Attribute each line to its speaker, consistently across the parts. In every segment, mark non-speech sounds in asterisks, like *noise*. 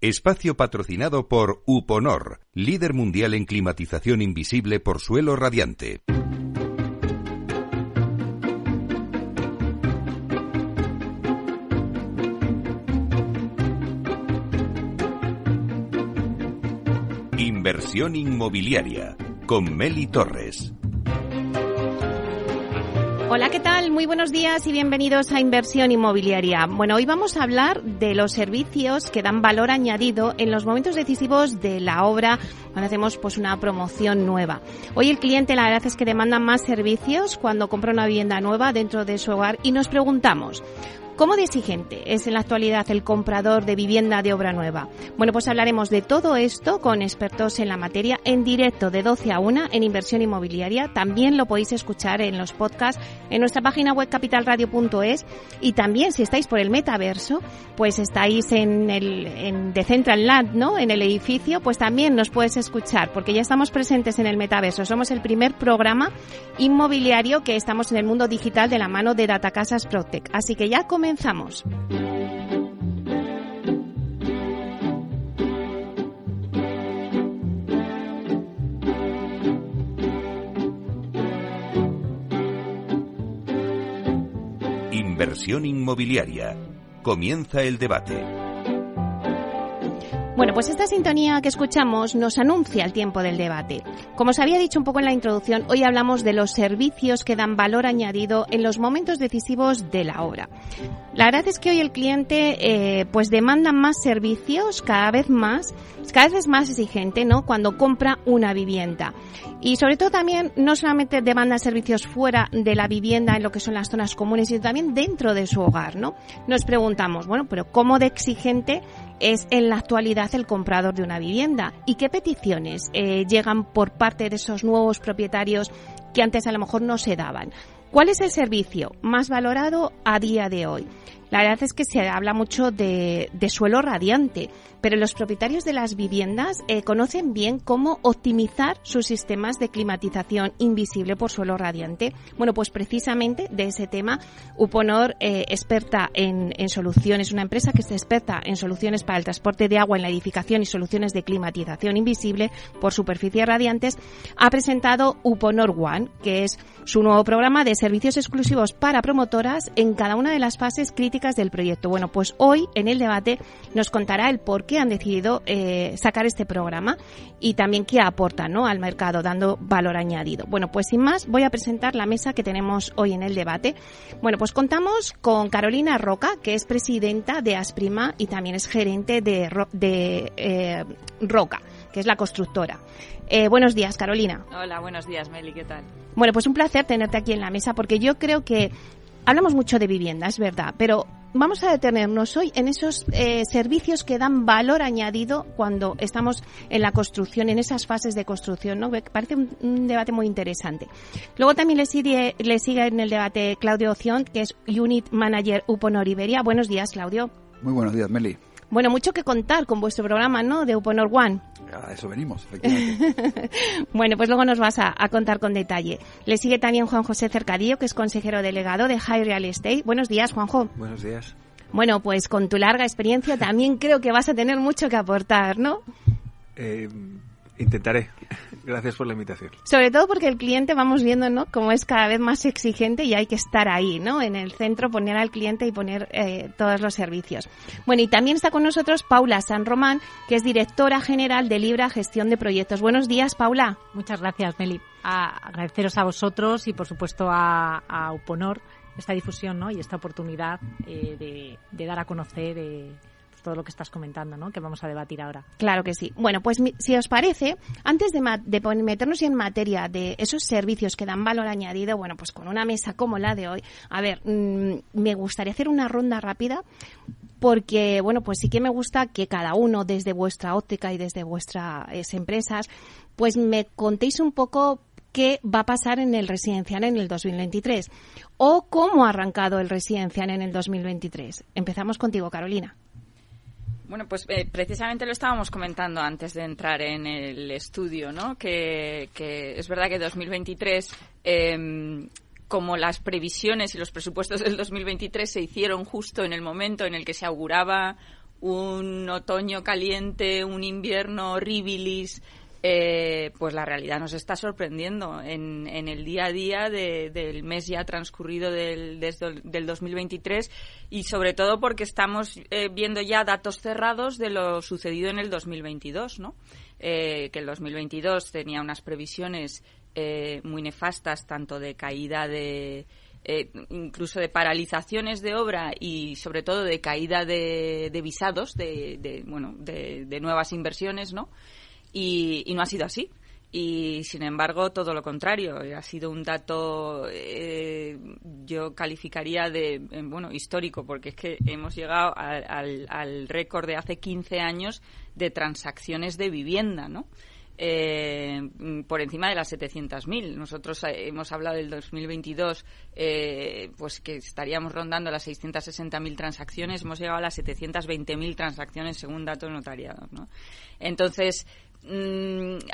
Speaker 1: Espacio patrocinado por Uponor, líder mundial en climatización invisible por suelo radiante. Inversión inmobiliaria con Meli Torres.
Speaker 2: Hola, ¿qué tal? Muy buenos días y bienvenidos a Inversión Inmobiliaria. Bueno, hoy vamos a hablar de los servicios que dan valor añadido en los momentos decisivos de la obra cuando hacemos pues una promoción nueva. Hoy el cliente la verdad es que demanda más servicios cuando compra una vivienda nueva dentro de su hogar y nos preguntamos, ¿Cómo de exigente es en la actualidad el comprador de vivienda de obra nueva? Bueno, pues hablaremos de todo esto con expertos en la materia en directo de 12 a 1 en inversión inmobiliaria. También lo podéis escuchar en los podcasts en nuestra página web capitalradio.es y también si estáis por el metaverso, pues estáis en el en The Central Land, ¿no? En el edificio, pues también nos puedes escuchar porque ya estamos presentes en el metaverso. Somos el primer programa inmobiliario que estamos en el mundo digital de la mano de Datacasas Protec. Así que ya comenzamos comenzamos.
Speaker 1: Inversión inmobiliaria. Comienza el debate.
Speaker 2: Bueno, pues esta sintonía que escuchamos nos anuncia el tiempo del debate. Como os había dicho un poco en la introducción, hoy hablamos de los servicios que dan valor añadido en los momentos decisivos de la obra. La verdad es que hoy el cliente eh, pues demanda más servicios, cada vez más, cada vez es más exigente, ¿no? Cuando compra una vivienda. Y sobre todo también no solamente demanda servicios fuera de la vivienda en lo que son las zonas comunes, sino también dentro de su hogar, ¿no? Nos preguntamos, bueno, pero ¿cómo de exigente es en la actualidad el comprador de una vivienda y qué peticiones eh, llegan por parte de esos nuevos propietarios que antes a lo mejor no se daban. ¿Cuál es el servicio más valorado a día de hoy? La verdad es que se habla mucho de, suelo radiante, pero los propietarios de las viviendas eh, conocen bien cómo optimizar sus sistemas de climatización invisible por suelo radiante. Bueno, pues precisamente de ese tema, Uponor, eh, experta en, en, soluciones, una empresa que es experta en soluciones para el transporte de agua en la edificación y soluciones de climatización invisible por superficies radiantes, ha presentado Uponor One, que es su nuevo programa de servicios exclusivos para promotoras en cada una de las fases críticas del proyecto. Bueno, pues hoy en el debate nos contará el por qué han decidido eh, sacar este programa y también qué aporta ¿no? al mercado, dando valor añadido. Bueno, pues sin más, voy a presentar la mesa que tenemos hoy en el debate. Bueno, pues contamos con Carolina Roca, que es presidenta de Asprima y también es gerente de, de eh, Roca, que es la constructora. Eh, buenos días, Carolina.
Speaker 3: Hola, buenos días, Meli, ¿qué tal?
Speaker 2: Bueno, pues un placer tenerte aquí en la mesa porque yo creo que hablamos mucho de vivienda, es verdad, pero vamos a detenernos hoy en esos eh, servicios que dan valor añadido cuando estamos en la construcción, en esas fases de construcción, ¿no? Parece un, debate muy interesante. Luego también le sigue, le sigue en el debate Claudio Oción, que es Unit Manager Uponor Iberia. Buenos días, Claudio.
Speaker 4: Muy buenos días, Meli.
Speaker 2: Bueno, mucho que contar con vuestro programa, ¿no? De Uponor One.
Speaker 4: A eso venimos, efectivamente. *laughs*
Speaker 2: bueno, pues luego nos vas a, contar con detalle. Le sigue también Juan José Cercadillo, que es consejero delegado de High Real Estate. Buenos días, Juanjo.
Speaker 5: Buenos días.
Speaker 2: Bueno, pues con tu larga experiencia también *laughs* creo que vas a tener mucho que aportar, ¿no?
Speaker 5: Eh, Intentaré. Gracias por la invitación.
Speaker 2: Sobre todo porque el cliente vamos viendo, ¿no? Como es cada vez más exigente y hay que estar ahí, ¿no? En el centro, poner al cliente y poner eh, todos los servicios. Bueno, y también está con nosotros Paula San Román, que es directora general de Libra Gestión de Proyectos. Buenos días, Paula.
Speaker 6: Muchas gracias, Meli. agradeceros a vosotros y, por supuesto, a, Uponor esta difusión, ¿no? Y esta oportunidad eh, de, dar a conocer. Eh, todo lo que estás comentando, ¿no? Que vamos a debatir ahora.
Speaker 2: Claro que sí. Bueno, pues si os parece, antes de, meternos en materia de esos servicios que dan valor añadido, bueno, pues con una mesa como la de hoy, a ver, mm, me gustaría hacer una ronda rápida porque, bueno, pues sí que me gusta que cada uno desde vuestra óptica y desde vuestras empresas, pues me contéis un poco qué va a pasar en el residencial en el 2023 o cómo ha arrancado el residencial en el 2023. Empezamos contigo, Carolina.
Speaker 3: Bueno, pues eh, precisamente lo estábamos comentando antes de entrar en el estudio, ¿no? Que, es verdad que 2023, em, como las previsiones y los presupuestos del 2023 se hicieron justo en el momento en el que se auguraba un otoño caliente, un invierno horribilis, eh, pues la realidad nos está sorprendiendo en, el día a día del mes ya transcurrido del, del 2023 y sobre todo porque estamos eh, viendo ya datos cerrados de lo sucedido en el 2022, ¿no? Eh, que el 2022 tenía unas previsiones muy nefastas tanto de caída de incluso de paralizaciones de obra y sobre todo de caída de, visados de, bueno de, de, nuevas inversiones no y, no ha sido así. Y sin embargo, todo lo contrario. Ha sido un dato, eh, yo calificaría de, eh, bueno, histórico, porque es que hemos llegado al, al récord de hace 15 años de transacciones de vivienda, ¿no? eh, por encima de las 700.000. Nosotros eh, hemos hablado del 2022, eh, pues que estaríamos rondando las 660.000 transacciones. Hemos llegado a las 720.000 transacciones según datos notariados. ¿no? Entonces,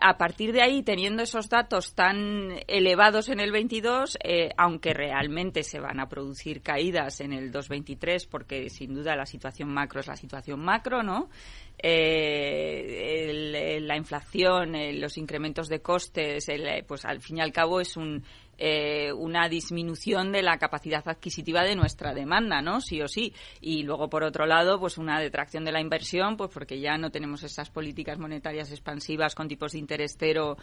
Speaker 3: a partir de ahí, teniendo esos datos tan elevados en el 22, eh, aunque realmente se van a producir caídas en el 223, porque sin duda la situación macro es la situación macro, ¿no? eh, la inflación, los incrementos de costes, pues al fin y al cabo es un, eh, una disminución de la capacidad adquisitiva de nuestra demanda, ¿no? Sí o sí. Y luego, por otro lado, pues una detracción de la inversión, pues porque ya no tenemos esas políticas monetarias expansivas con tipos de interés cero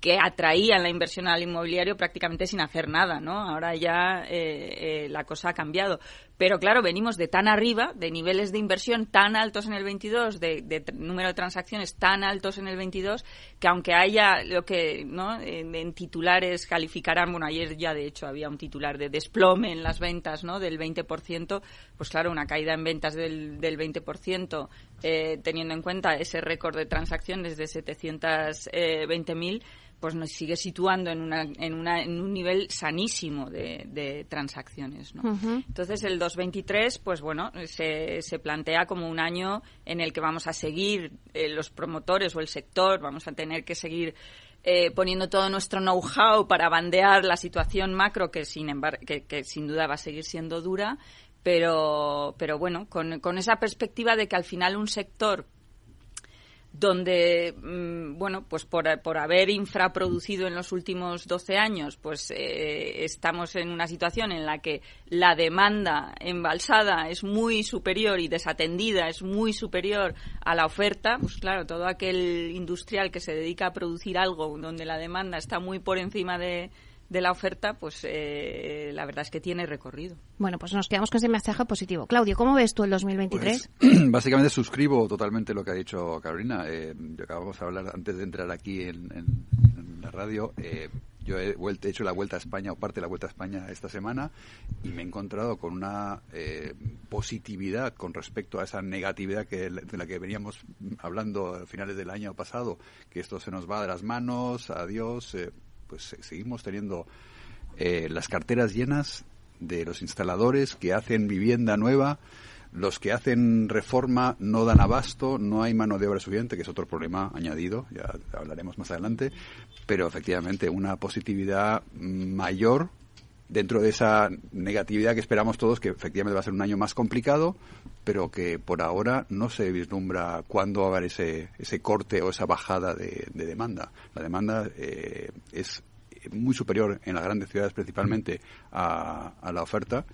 Speaker 3: que atraían la inversión al inmobiliario prácticamente sin hacer nada, ¿no? Ahora ya eh, eh, la cosa ha cambiado. Pero claro, venimos de tan arriba, de niveles de inversión tan altos en el 22, de, número de transacciones tan altos en el 22, que aunque haya lo que ¿no? en, titulares calificarán, bueno, ayer ya de hecho había un titular de desplome en las ventas ¿no? del 20%, pues claro, una caída en ventas del, del 20%, eh, teniendo en cuenta ese récord de transacciones de 720.000, pues nos sigue situando en, una, en, una, en un nivel sanísimo de, transacciones. ¿no? Entonces, el 2023, pues bueno, se, se plantea como un año en el que vamos a seguir eh, los promotores o el sector, vamos a tener que seguir eh, poniendo todo nuestro know-how para bandear la situación macro, que sin, embargo, que, que sin duda va a seguir siendo dura, pero, pero bueno, con, con esa perspectiva de que al final un sector donde, mm, bueno, pues por, por, haber infraproducido en los últimos 12 años, pues eh, estamos en una situación en la que la demanda embalsada es muy superior y desatendida es muy superior a la oferta, pues claro, todo aquel industrial que se dedica a producir algo donde la demanda está muy por encima de, de la oferta, pues eh, la verdad es que tiene recorrido.
Speaker 2: Bueno, pues nos quedamos con ese mensaje positivo. Claudio, ¿cómo ves tú el 2023?
Speaker 4: Pues, *clears throat* básicamente suscribo totalmente lo que ha dicho Carolina. Eh, acabamos de hablar antes de entrar aquí en, la radio. Eh, yo he, vuelto, he, hecho la Vuelta a España o parte de la Vuelta a España esta semana y me he encontrado con una eh, positividad con respecto a esa negatividad que, de la que veníamos hablando a finales del año pasado, que esto se nos va de las manos, adiós pues seguimos teniendo eh, las carteras llenas de los instaladores que hacen vivienda nueva, los que hacen reforma no dan abasto, no hay mano de obra suficiente, que es otro problema añadido, ya hablaremos más adelante, pero efectivamente una positividad mayor dentro de esa negatividad que esperamos todos, que efectivamente va a ser un año más complicado, pero que por ahora no se vislumbra cuándo va a haber ese, ese corte o esa bajada de, demanda. La demanda eh, es muy superior en las grandes ciudades principalmente a, la oferta.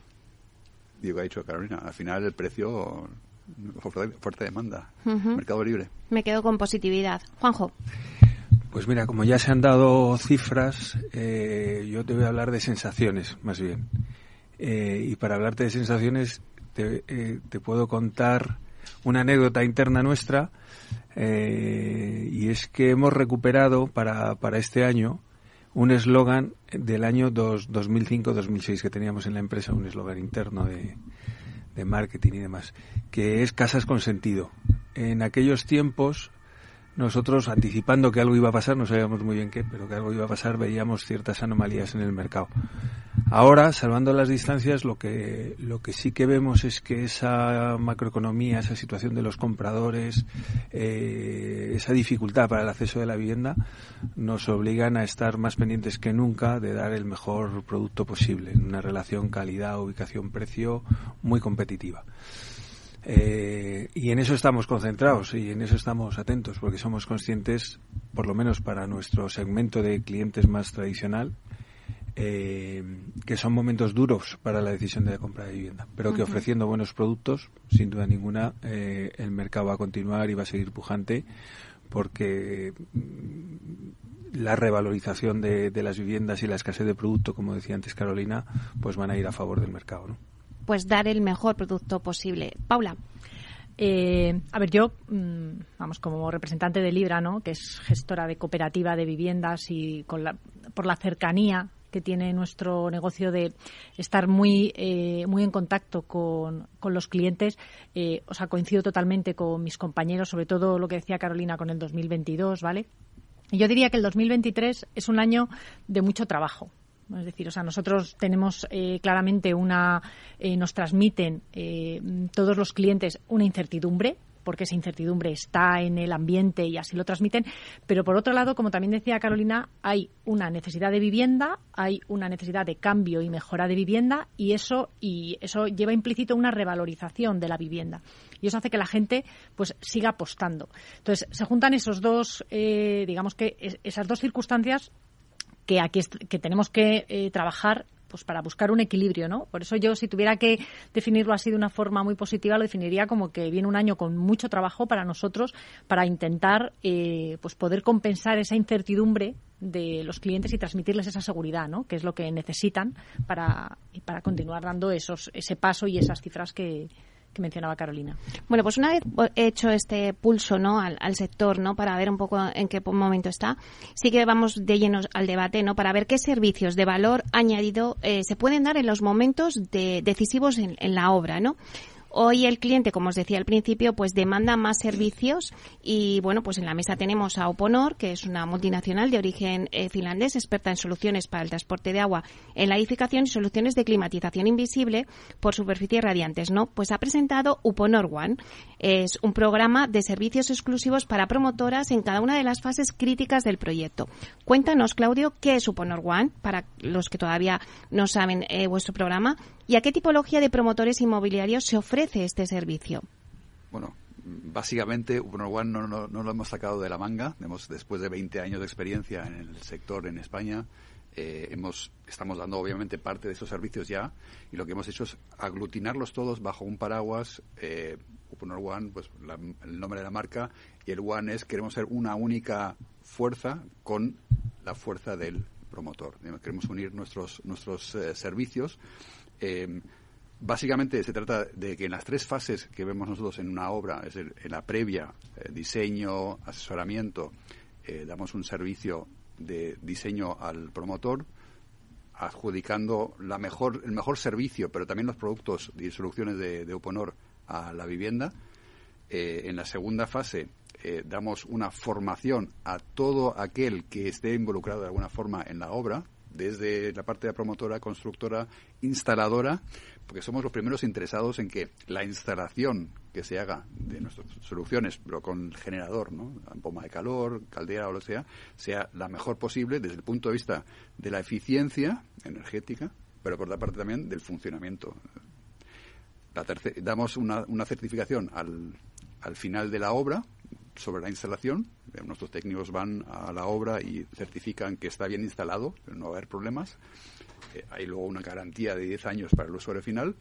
Speaker 4: Digo, ha dicho Carolina, al final el precio fuerte, demanda, mercado libre.
Speaker 2: Me quedo con positividad. Juanjo.
Speaker 5: Pues mira, como ya se han dado cifras, eh, yo te voy a hablar de sensaciones, más bien. Eh, y para hablarte de sensaciones, te, eh, te, puedo contar una anécdota interna nuestra, y es que hemos recuperado para, para este año un eslogan del año 2005-2006 que teníamos en la empresa, un eslogan interno de, de marketing y demás, que es casas con sentido. En aquellos tiempos nosotros anticipando que algo iba a pasar, no sabíamos muy bien qué, pero que algo iba a pasar, veíamos ciertas anomalías en el mercado. Ahora, salvando las distancias, lo que, lo que sí que vemos es que esa macroeconomía, esa situación de los compradores, eh, esa dificultad para el acceso de la vivienda, nos obligan a estar más pendientes que nunca de dar el mejor producto posible, en una relación calidad, ubicación, precio muy competitiva. Eh, y en eso estamos concentrados y en eso estamos atentos porque somos conscientes, por lo menos para nuestro segmento de clientes más tradicional, eh, que son momentos duros para la decisión de la compra de vivienda, pero que ofreciendo buenos productos, sin duda ninguna, eh, el mercado va a continuar y va a seguir pujante porque mm, la revalorización de, de, las viviendas y la escasez de producto, como decía antes Carolina, pues van a ir a favor del mercado. ¿no?
Speaker 2: Pues dar el mejor producto posible. Paula.
Speaker 6: Eh, a ver, yo, mmm, vamos, como representante de Libra, ¿no? que es gestora de cooperativa de viviendas y con la, por la cercanía que tiene nuestro negocio de estar muy eh, muy en contacto con, con los clientes. Eh, o sea, coincido totalmente con mis compañeros, sobre todo lo que decía Carolina con el 2022, ¿vale? Yo diría que el 2023 es un año de mucho trabajo. Es decir, o sea, nosotros tenemos eh, claramente una, eh, nos transmiten eh, todos los clientes una incertidumbre porque esa incertidumbre está en el ambiente y así lo transmiten. Pero por otro lado, como también decía Carolina, hay una necesidad de vivienda, hay una necesidad de cambio y mejora de vivienda y eso y eso lleva implícito una revalorización de la vivienda y eso hace que la gente pues siga apostando. Entonces se juntan esos dos, eh, digamos que es, esas dos circunstancias que aquí que tenemos que eh, trabajar pues para buscar un equilibrio, ¿no? Por eso yo, si tuviera que definirlo así de una forma muy positiva, lo definiría como que viene un año con mucho trabajo para nosotros para intentar eh, pues poder compensar esa incertidumbre de los clientes y transmitirles esa seguridad, ¿no? Que es lo que necesitan para, para continuar dando esos, ese paso y esas cifras que, que mencionaba Carolina.
Speaker 2: Bueno, pues una vez hecho este pulso ¿no? Al, al, sector, ¿no? Para ver un poco en qué momento está, sí que vamos de llenos al debate, ¿no? Para ver qué servicios de valor añadido eh, se pueden dar en los momentos de, decisivos en, en la obra, ¿no? Hoy el cliente, como os decía al principio, pues demanda más servicios y bueno, pues en la mesa tenemos a Oponor, que es una multinacional de origen eh, finlandés, experta en soluciones para el transporte de agua en la edificación y soluciones de climatización invisible por superficies radiantes, ¿no? Pues ha presentado Uponor One. Es un programa de servicios exclusivos para promotoras en cada una de las fases críticas del proyecto. Cuéntanos, Claudio, ¿qué es Uponor One? Para los que todavía no saben eh, vuestro programa. ¿Y a qué tipología de promotores inmobiliarios se ofrece este servicio?
Speaker 4: Bueno, básicamente Uponor One no, no, no, lo hemos sacado de la manga. Hemos, después de 20 años de experiencia en el sector en España, eh, hemos, estamos dando obviamente parte de esos servicios ya y lo que hemos hecho es aglutinarlos todos bajo un paraguas. Eh, Uponor One, pues la, el nombre de la marca, y el One es queremos ser una única fuerza con la fuerza del promotor. Queremos unir nuestros, nuestros eh, servicios eh, básicamente se trata de que en las tres fases que vemos nosotros en una obra, es decir, en la previa, eh, diseño, asesoramiento, eh, damos un servicio de diseño al promotor, adjudicando la mejor, el mejor servicio, pero también los productos y soluciones de, de a la vivienda. Eh, en la segunda fase damos una formación a todo aquel que esté involucrado de alguna forma en la obra, desde la parte de la promotora, constructora, instaladora, porque somos los primeros interesados en que la instalación que se haga de nuestras soluciones, pero con el generador, ¿no? Poma de calor, caldera o lo sea, sea la mejor posible desde el punto de vista de la eficiencia energética, pero por otra parte también del funcionamiento. La damos una, una certificación al, al final de la obra sobre la instalación. Nuestros técnicos van a la obra y certifican que está bien instalado, no va a haber problemas. Eh, hay luego una garantía de 10 años para el usuario final.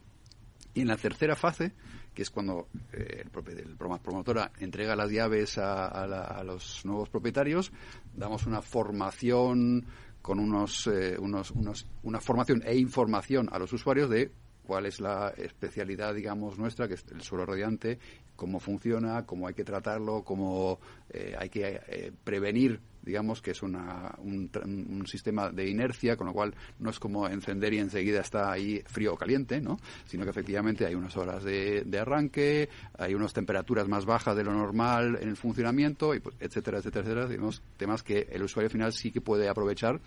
Speaker 4: Y en la tercera fase, que es cuando eh, el, el promotora entrega las llaves a, a, la, a, los nuevos propietarios, damos una formación con unos, eh, unos, unos, una formación e información a los usuarios de cuál es la especialidad, digamos, nuestra, que es el suelo radiante, cómo funciona, cómo hay que tratarlo, cómo eh, hay que eh, prevenir, digamos, que es una, un, un, sistema de inercia, con lo cual no es como encender y enseguida está ahí frío o caliente, ¿no? Sino que efectivamente hay unas horas de, de arranque, hay unas temperaturas más bajas de lo normal en el funcionamiento, y pues, etcétera, etcétera, etcétera, digamos, temas que el usuario final sí que puede aprovechar,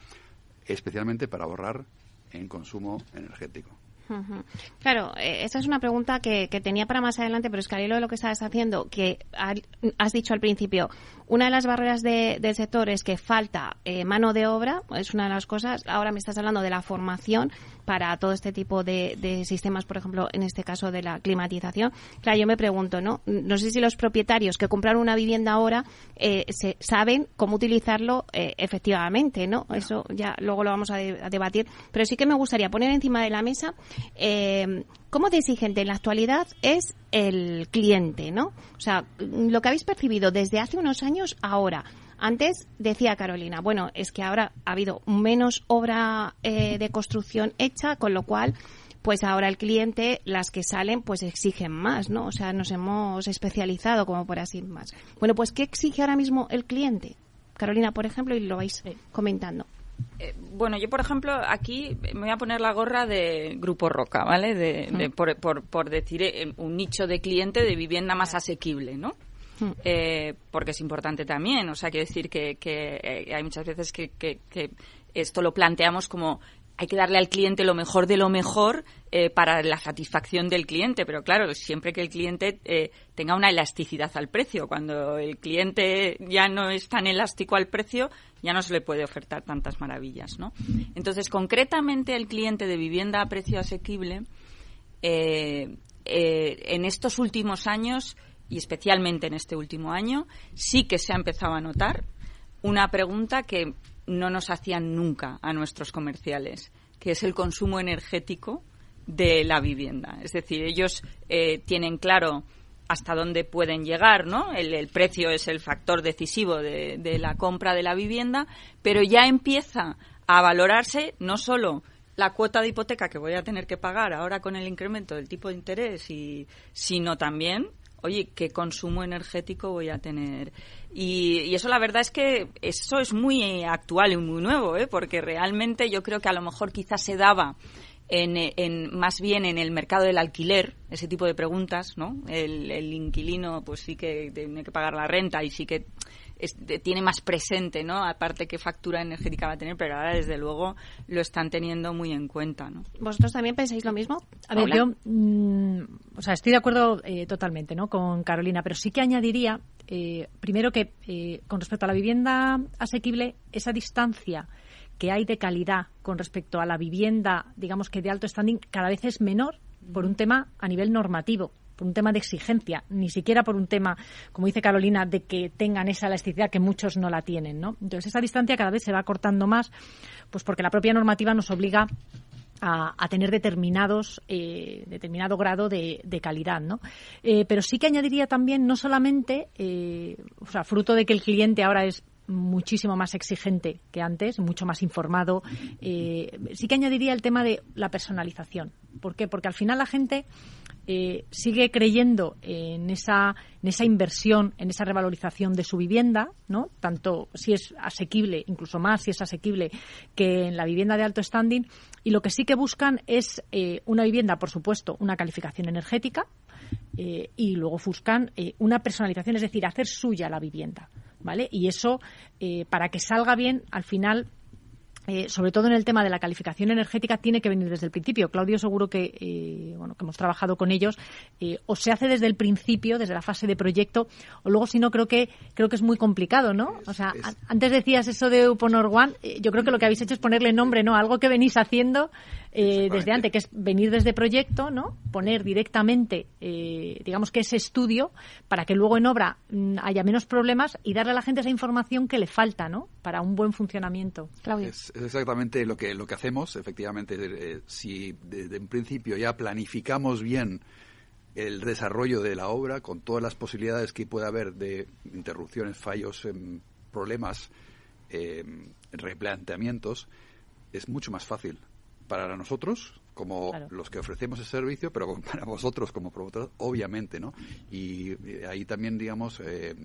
Speaker 4: especialmente para ahorrar en consumo energético.
Speaker 2: Claro, esa es una pregunta que, que, tenía para más adelante, pero es que al hilo de lo que estabas haciendo, que has dicho al principio, una de las barreras de, del sector es que falta eh, mano de obra, es una de las cosas. Ahora me estás hablando de la formación. Para todo este tipo de, de, sistemas, por ejemplo, en este caso de la climatización. Claro, yo me pregunto, ¿no? No sé si los propietarios que compraron una vivienda ahora eh, se, saben cómo utilizarlo eh, efectivamente, ¿no? Eso ya luego lo vamos a, a, debatir. Pero sí que me gustaría poner encima de la mesa eh, cómo de exigente en la actualidad es el cliente, ¿no? O sea, lo que habéis percibido desde hace unos años ahora. Antes decía Carolina, bueno, es que ahora ha habido menos obra eh, de construcción hecha, con lo cual, pues ahora el cliente, las que salen, pues exigen más, ¿no? O sea, nos hemos especializado como por así más. Bueno, pues ¿qué exige ahora mismo el cliente? Carolina, por ejemplo, y lo vais comentando.
Speaker 3: Eh, bueno, yo, por ejemplo, aquí me voy a poner la gorra de Grupo Roca, ¿vale? De, de, por, por, por, decir eh, un nicho de cliente de vivienda más asequible, ¿no? Eh, porque es importante también. O sea, quiero decir que, que eh, hay muchas veces que, que, que, esto lo planteamos como hay que darle al cliente lo mejor de lo mejor eh, para la satisfacción del cliente, pero claro, siempre que el cliente tenga una elasticidad al precio. Cuando el cliente ya no es tan elástico al precio, ya no se le puede ofertar tantas maravillas, ¿no? Entonces, concretamente el cliente de vivienda a precio asequible, en estos últimos años y especialmente en este último año, sí que se ha empezado a notar una pregunta que no nos hacían nunca a nuestros comerciales, que es el consumo energético de la vivienda. Es decir, ellos eh, tienen claro hasta dónde pueden llegar, ¿no? El, el precio es el factor decisivo de, de, la compra de la vivienda, pero ya empieza a valorarse no solo la cuota de hipoteca que voy a tener que pagar ahora con el incremento del tipo de interés, y, sino también oye, ¿qué consumo energético voy a tener? Y, y, eso la verdad es que eso es muy actual y muy nuevo, ¿eh? porque realmente yo creo que a lo mejor quizás se daba en, en, más bien en el mercado del alquiler, ese tipo de preguntas, ¿no? El, el inquilino pues sí que tiene que pagar la renta y sí que es, tiene más presente, ¿no? Aparte qué factura energética va a tener, pero ahora desde luego lo están teniendo muy en cuenta, ¿no?
Speaker 2: ¿Vosotros también pensáis lo mismo?
Speaker 6: A ver, yo, mmm, o sea, estoy de acuerdo eh, totalmente, ¿no? Con Carolina, pero sí que añadiría, eh, primero que eh, con respecto a la vivienda asequible, esa distancia que hay de calidad con respecto a la vivienda, digamos que de alto standing, cada vez es menor por un tema a nivel normativo por un tema de exigencia, ni siquiera por un tema, como dice Carolina, de que tengan esa elasticidad que muchos no la tienen, ¿no? Entonces esa distancia cada vez se va cortando más, pues porque la propia normativa nos obliga a, a, tener determinados eh, determinado grado de, calidad, ¿no? Eh, pero sí que añadiría también no solamente, eh, o sea, fruto de que el cliente ahora es muchísimo más exigente que antes, mucho más informado. Eh, sí que añadiría el tema de la personalización. ¿Por qué? Porque al final la gente eh, sigue creyendo en esa, inversión, en esa revalorización de su vivienda, ¿no? Tanto si es asequible, incluso más si es asequible que en la vivienda de alto standing. Y lo que sí que buscan es eh, una vivienda, por supuesto, una calificación energética eh, y luego buscan una personalización, es decir, hacer suya la vivienda. ¿Vale? Y eso, para que salga bien, al final eh, sobre todo en el tema de la calificación energética, tiene que venir desde el principio. Claudio, seguro que, eh, bueno, que hemos trabajado con ellos, eh, o se hace desde el principio, desde la fase de proyecto, o luego, si no, creo que, creo que es muy complicado, ¿no? O sea, es... antes decías eso de Uponor One, eh, yo creo que lo que habéis hecho es ponerle nombre, ¿no? Algo que venís haciendo eh, desde antes, que es venir desde proyecto, ¿no? Poner directamente, eh, digamos que ese estudio, para que luego en obra mmm, haya menos problemas y darle a la gente esa información que le falta, ¿no? Para un buen funcionamiento. Claudio.
Speaker 4: Es, es exactamente lo que, lo que hacemos, efectivamente. Eh, si desde un principio ya planificamos bien el desarrollo de la obra, con todas las posibilidades que pueda haber de interrupciones, fallos, eh, problemas, eh, replanteamientos, es mucho más fácil para nosotros como claro. los que ofrecemos el servicio, pero *laughs* para vosotros como promotores, obviamente, ¿no? Y eh, ahí también, digamos, eh,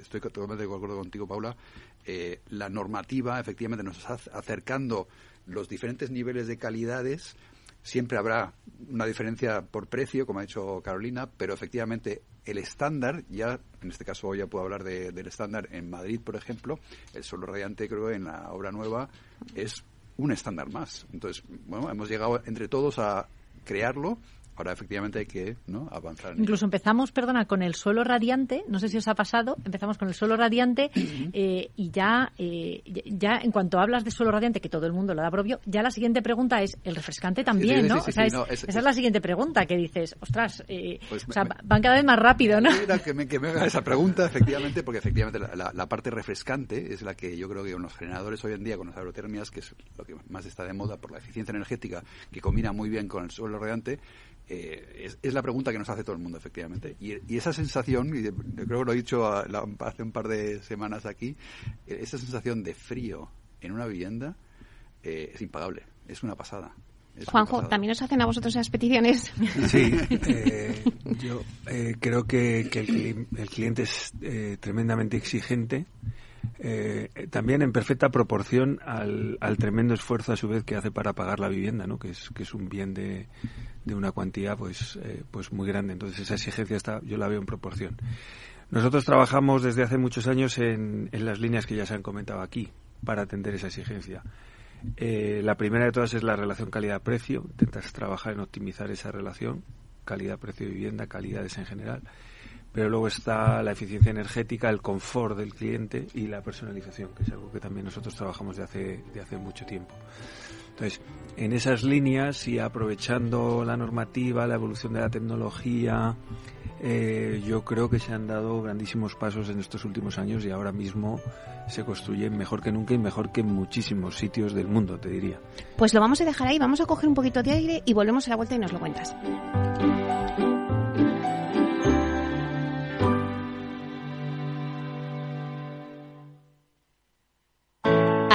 Speaker 4: estoy totalmente de acuerdo contigo, Paula, eh, la normativa efectivamente nos está acercando los diferentes niveles de calidades. Siempre habrá una diferencia por precio, como ha dicho Carolina, pero efectivamente el estándar, ya en este caso ya puedo hablar de, del estándar en Madrid, por ejemplo, el suelo radiante, creo, en la obra nueva, es un estándar más. Entonces, bueno, hemos llegado entre todos a crearlo ahora efectivamente hay que ¿no? avanzar.
Speaker 6: Incluso empezamos, perdona, con el suelo radiante, no sé si os ha pasado, empezamos con el suelo radiante *clears throat* eh, y ya, eh, ya en cuanto hablas de suelo radiante, que todo el mundo lo da propio, ya la siguiente pregunta es el refrescante también, ¿no? esa es la siguiente pregunta que dices, ostras, eh, pues o sea, van cada vez más rápido, ¿no?
Speaker 4: Mira, que me, que me haga esa pregunta, efectivamente, porque efectivamente la, la, parte refrescante es la que yo creo que con los generadores hoy en día, con las aerotermias, que es lo que más está de moda por la eficiencia energética, que combina muy bien con el suelo radiante, eh, es, la pregunta que nos hace todo el mundo, efectivamente. Y, esa sensación, y creo que lo he dicho hace un par de semanas aquí, eh, esa sensación de frío en una vivienda eh, es impagable, es una pasada.
Speaker 2: Juanjo, ¿también os hacen a vosotros esas peticiones? *laughs*
Speaker 5: Sí, yo creo que, el, cliente es tremendamente exigente eh, también en perfecta proporción al, tremendo esfuerzo a su vez que hace para pagar la vivienda, ¿no? que, es, que es un bien de, de una cuantía pues, eh, pues muy grande. Entonces esa exigencia está, yo la veo en proporción. Nosotros trabajamos desde hace muchos años en, en las líneas que ya se han comentado aquí para atender esa exigencia. Eh, la primera de todas es la relación calidad-precio. Intentas trabajar en optimizar esa relación, calidad-precio-vivienda, calidades en general pero luego está la eficiencia energética, el confort del cliente y la personalización, que es algo que también nosotros trabajamos de hace, de hace mucho tiempo. Entonces, en esas líneas y aprovechando la normativa, la evolución de la tecnología, eh, yo creo que se han dado grandísimos pasos en estos últimos años y ahora mismo se construyen mejor que nunca y mejor que en muchísimos sitios del mundo, te diría.
Speaker 2: Pues lo vamos a dejar ahí, vamos a coger un poquito de aire y volvemos a la vuelta y nos lo cuentas.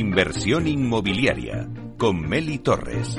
Speaker 1: Inversión inmobiliaria con Meli Torres.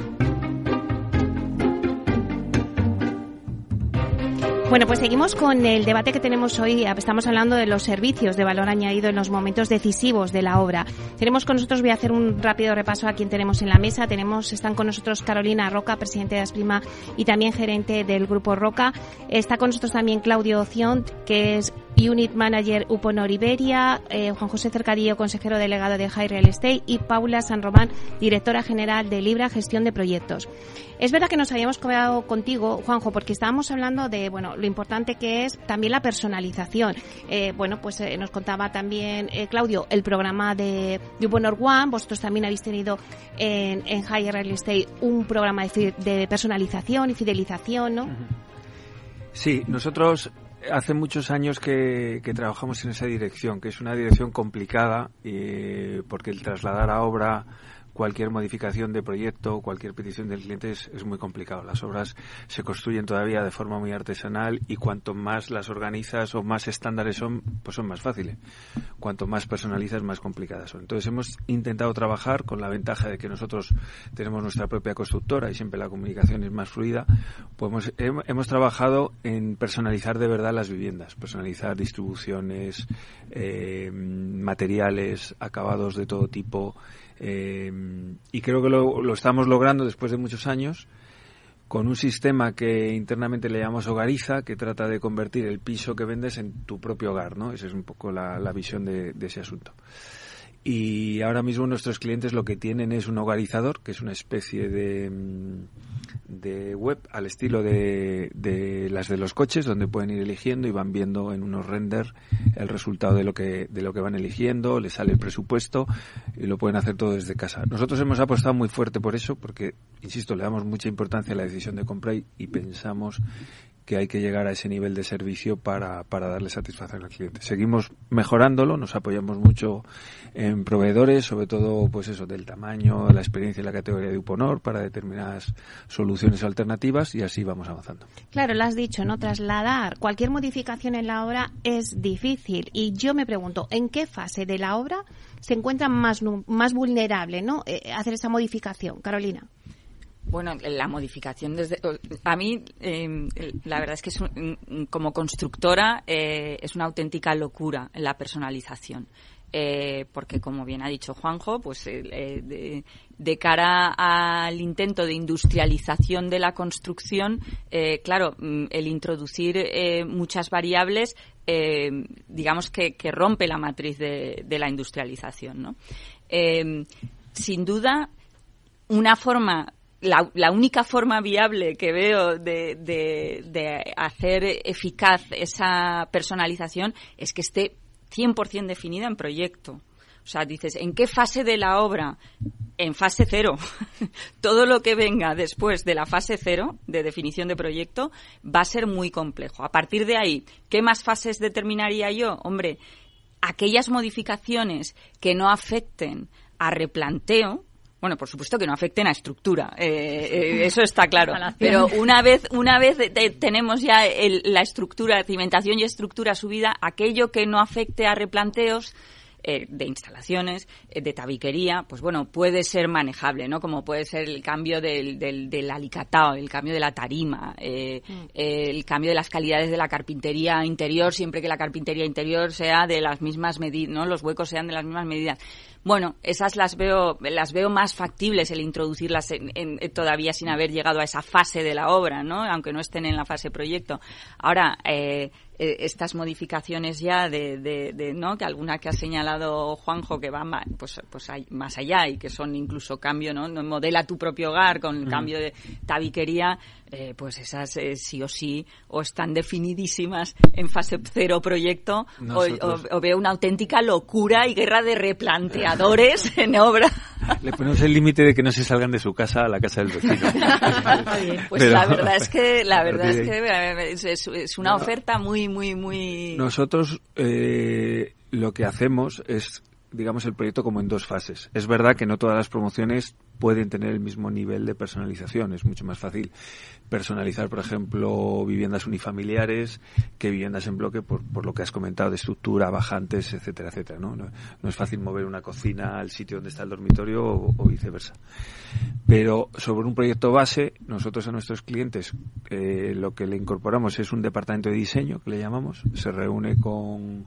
Speaker 2: Bueno, pues seguimos con el debate que tenemos hoy. Estamos hablando de los servicios de valor añadido en los momentos decisivos de la obra. Tenemos con nosotros, voy a hacer un rápido repaso a quien tenemos en la mesa. Tenemos, están con nosotros Carolina Roca, presidente de Asprima y también gerente del Grupo Roca. Está con nosotros también Claudio Oción, que es Unit Manager Uponor Iberia, eh, Juan José Cercadillo, consejero delegado de High Real Estate y Paula San Román, directora general de Libra Gestión de Proyectos. Es verdad que nos habíamos quedado contigo, Juanjo, porque estábamos hablando de bueno lo importante que es también la personalización. Eh, bueno, pues eh, nos contaba también Claudio el programa de, de Uponor One. Vosotros también habéis tenido en, en High Real Estate un programa de, de personalización y fidelización, ¿no?
Speaker 5: Sí, nosotros Hace muchos años que, trabajamos en esa dirección, que es una dirección complicada, eh, porque el trasladar a obra cualquier modificación de proyecto, cualquier petición del cliente es, muy complicado. Las obras se construyen todavía de forma muy artesanal y cuanto más las organizas o más estándares son, pues son más fáciles. Cuanto más personalizas, más complicadas son. Entonces hemos intentado trabajar con la ventaja de que nosotros tenemos nuestra propia constructora y siempre la comunicación es más fluida, pues hemos, hemos trabajado en personalizar de verdad las viviendas, personalizar distribuciones, eh, materiales, acabados de todo tipo, eh, y creo que lo, estamos logrando después de muchos años con un sistema que internamente le llamamos Hogariza, que trata de convertir el piso que vendes en tu propio hogar, ¿no? Esa es un poco la, visión de, ese asunto. Y ahora mismo nuestros clientes lo que tienen es un hogarizador, que es una especie de, mm, de web al estilo de, de, las de los coches, donde pueden ir eligiendo y van viendo en unos render el resultado de lo que, de lo que van eligiendo, les sale el presupuesto y lo pueden hacer todo desde casa. Nosotros hemos apostado muy fuerte por eso, porque, insisto, le damos mucha importancia a la decisión de compra y pensamos que hay que llegar a ese nivel de servicio para, para darle satisfacción al cliente. Seguimos mejorándolo, nos apoyamos mucho en proveedores, sobre todo pues eso del tamaño, la experiencia y la categoría de Uponor para determinadas soluciones alternativas y así vamos avanzando.
Speaker 2: Claro, lo has dicho, ¿no? Trasladar cualquier modificación en la obra es difícil y yo me pregunto, ¿en qué fase de la obra se encuentra más, más vulnerable, ¿no? Eh, hacer esa modificación, Carolina.
Speaker 3: Bueno, la modificación desde a mí em, la verdad es que es como constructora eh, es una auténtica locura la personalización. Eh, porque como bien ha dicho Juanjo, pues eh, de, cara al intento de industrialización de la construcción, claro, mm, el introducir muchas variables, digamos que, rompe la matriz de, de la industrialización, ¿no? sin duda, una forma la, única forma viable que veo de, de, hacer eficaz esa personalización es que esté 100% definida en proyecto. O sea, dices, ¿en qué fase de la obra? En fase cero. *laughs* Todo lo que venga después de la fase cero de definición de proyecto va a ser muy complejo. A partir de ahí, ¿qué más fases determinaría yo? Hombre, aquellas modificaciones que no afecten a replanteo, bueno, por supuesto que no afecten a estructura, eh, eh, eso está claro. Pero una vez, una vez tenemos ya la estructura, cimentación y estructura subida, aquello que no afecte a replanteos, eh, de instalaciones, de tabiquería, pues bueno, puede ser manejable, ¿no? Como puede ser el cambio del, del, del alicatado, el cambio de la tarima, mm. el cambio de las calidades de la carpintería interior, siempre que la carpintería interior sea de las mismas medidas, ¿no? Los huecos sean de las mismas medidas. Bueno, esas las veo, las veo más factibles el introducirlas en, todavía sin haber llegado a esa fase de la obra, ¿no? Aunque no estén en la fase proyecto. Ahora, eh, eh, estas modificaciones ya de, de, no que alguna que ha señalado Juanjo que va más, pues pues más allá y que son incluso cambio no modela tu propio hogar con el cambio de tabiquería eh, pues esas eh, sí o sí o están definidísimas en fase cero proyecto o, veo una auténtica locura y guerra de replanteadores *laughs* en obra.
Speaker 5: Le ponemos el límite de que no se salgan de su casa a la casa del vecino. *laughs*
Speaker 3: pues la verdad es que la *laughs* verdad es que es, una oferta muy muy muy.
Speaker 5: Nosotros eh, lo que hacemos es digamos, el proyecto como en dos fases. Es verdad que no todas las promociones pueden tener el mismo nivel de personalización. Es mucho más fácil personalizar, por ejemplo, viviendas unifamiliares que viviendas en bloque, por, por lo que has comentado, de estructura, bajantes, etcétera, etcétera. ¿no? No, es fácil mover una cocina al sitio donde está el dormitorio o, viceversa. Pero sobre un proyecto base, nosotros a nuestros clientes eh, lo que le incorporamos es un departamento de diseño, que le llamamos. Se reúne con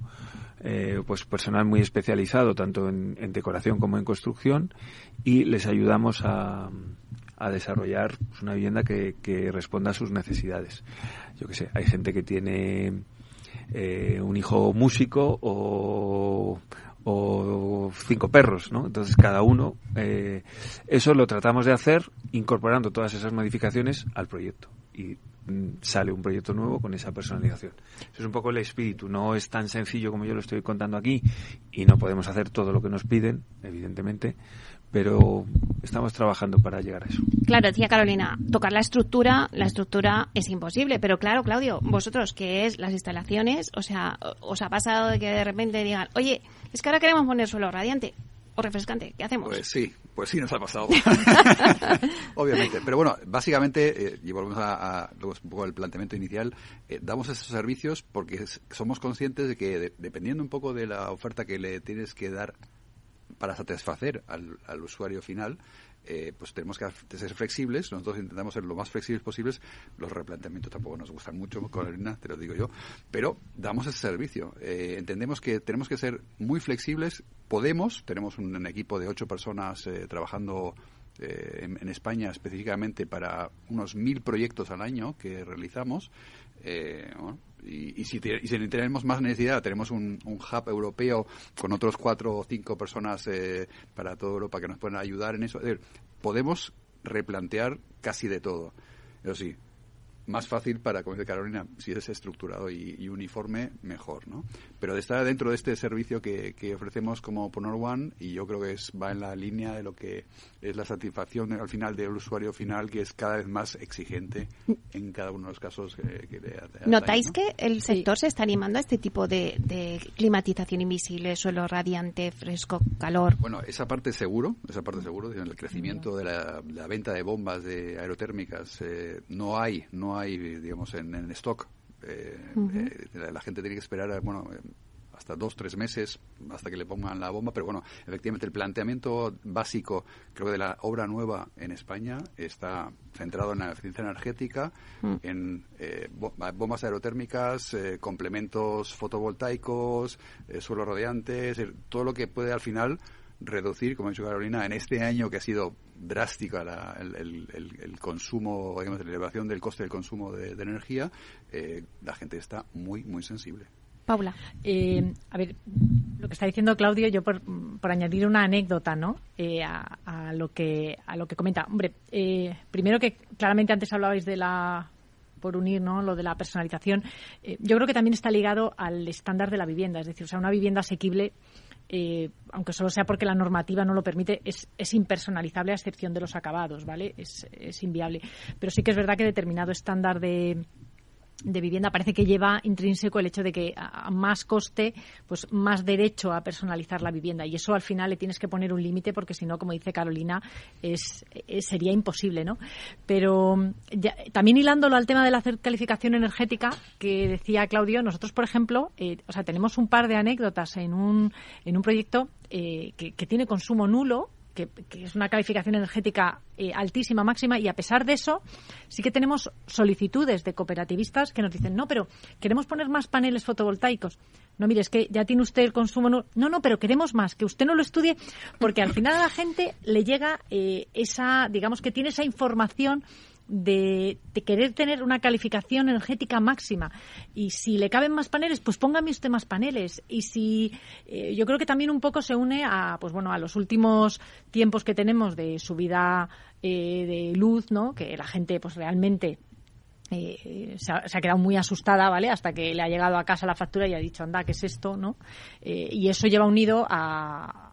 Speaker 5: eh, pues personal muy especializado tanto en, decoración como en construcción y les ayudamos a, a desarrollar pues, una vivienda que, responda a sus necesidades. Yo que sé, hay gente que tiene eh, un hijo músico o, cinco perros, ¿no? Entonces cada uno, eh, eso lo tratamos de hacer incorporando todas esas modificaciones al proyecto sale un proyecto nuevo con esa personalización. Eso es un poco el espíritu. No es tan sencillo como yo lo estoy contando aquí y no podemos hacer todo lo que nos piden, evidentemente, pero estamos trabajando para llegar a eso.
Speaker 2: Claro, decía Carolina, tocar la estructura, la estructura es imposible, pero claro, Claudio, vosotros, ¿qué es las instalaciones? O sea, ¿os ha pasado de que de repente digan, oye, es que ahora queremos poner suelo radiante? O refrescante. ¿Qué hacemos?
Speaker 4: Pues sí, pues sí nos ha pasado. *laughs* Obviamente. Pero bueno, básicamente, eh, y volvemos a, un poco al planteamiento inicial, eh, damos esos servicios porque somos conscientes de que dependiendo un poco de la oferta que le tienes que dar para satisfacer al, al usuario final, eh, pues tenemos que ser flexibles. Nosotros intentamos ser lo más flexibles posibles. Los replanteamientos tampoco nos gustan mucho, con te lo digo yo, pero damos ese servicio. Eh, entendemos que tenemos que ser muy flexibles. Podemos, tenemos un, equipo de ocho personas eh, trabajando en, España específicamente para unos mil proyectos al año que realizamos. Bueno, y, si, tenemos más necesidad, tenemos un, hub europeo con otros cuatro o cinco personas eh, para toda Europa que nos pueden ayudar en eso. podemos replantear casi de todo. Eso sí, más fácil para, como dice Carolina, si es estructurado y, uniforme, mejor, ¿no? Pero está dentro de este servicio que, ofrecemos como Ponor One y yo creo que es, va en la línea de lo que es la satisfacción al final del usuario final, que es cada vez más exigente en cada uno de los casos que, que
Speaker 2: ¿Notáis que el sector se está animando a este tipo de, climatización invisible, suelo radiante, fresco, calor?
Speaker 4: Bueno, esa parte seguro, esa parte seguro, el crecimiento de la, venta de bombas de aerotérmicas, eh, no hay, no hay, digamos, en, en stock. Eh, eh, la, gente tiene que esperar, bueno, eh, hasta dos, tres meses hasta que le pongan la bomba, pero bueno, efectivamente el planteamiento básico, creo que de la obra nueva en España está centrado en la eficiencia energética, mm. en bombas aerotérmicas, complementos fotovoltaicos, suelo rodeantes, todo lo que puede al final reducir, como ha dicho Carolina, en este año que ha sido drástica el, consumo, digamos, la elevación del coste del consumo de, energía, eh, la gente está muy, muy sensible.
Speaker 2: Paula.
Speaker 6: Eh, a ver, lo que está diciendo Claudio, yo por, añadir una anécdota, ¿no? Eh, a, lo que a lo que comenta. Hombre, primero que claramente antes hablabais de la por unir ¿no? lo de la personalización, yo creo que también está ligado al estándar de la vivienda, es decir, o sea, una vivienda asequible eh, aunque solo sea porque la normativa no lo permite, es, impersonalizable a excepción de los acabados, ¿vale? Es, es inviable. Pero sí que es verdad que determinado estándar de, de vivienda parece que lleva intrínseco el hecho de que a más coste, pues más derecho a personalizar la vivienda. Y eso al final le tienes que poner un límite porque si no, como dice Carolina, es, sería imposible, ¿no? Pero también hilándolo al tema de la calificación energética que decía Claudio, nosotros, por ejemplo, eh, o sea, tenemos un par de anécdotas en un, en un proyecto eh, que tiene consumo nulo que, es una calificación energética eh, altísima, máxima, y a pesar de eso, sí que tenemos solicitudes de cooperativistas que nos dicen, no, pero queremos poner más paneles fotovoltaicos. No, mire, es que ya tiene usted el consumo. No, no, pero queremos más, que usted no lo estudie, porque al final a la gente le llega eh, esa, digamos que tiene esa información de, querer tener una calificación energética máxima. Y si le caben más paneles, pues póngame usted más paneles. Y si eh, yo creo que también un poco se une a, pues bueno, a los últimos tiempos que tenemos de subida eh, de luz, ¿no? Que la gente, pues realmente eh, se, ha, quedado muy asustada, ¿vale? Hasta que le ha llegado a casa la factura y ha dicho, anda, ¿qué es esto? ¿no? y eso lleva unido a,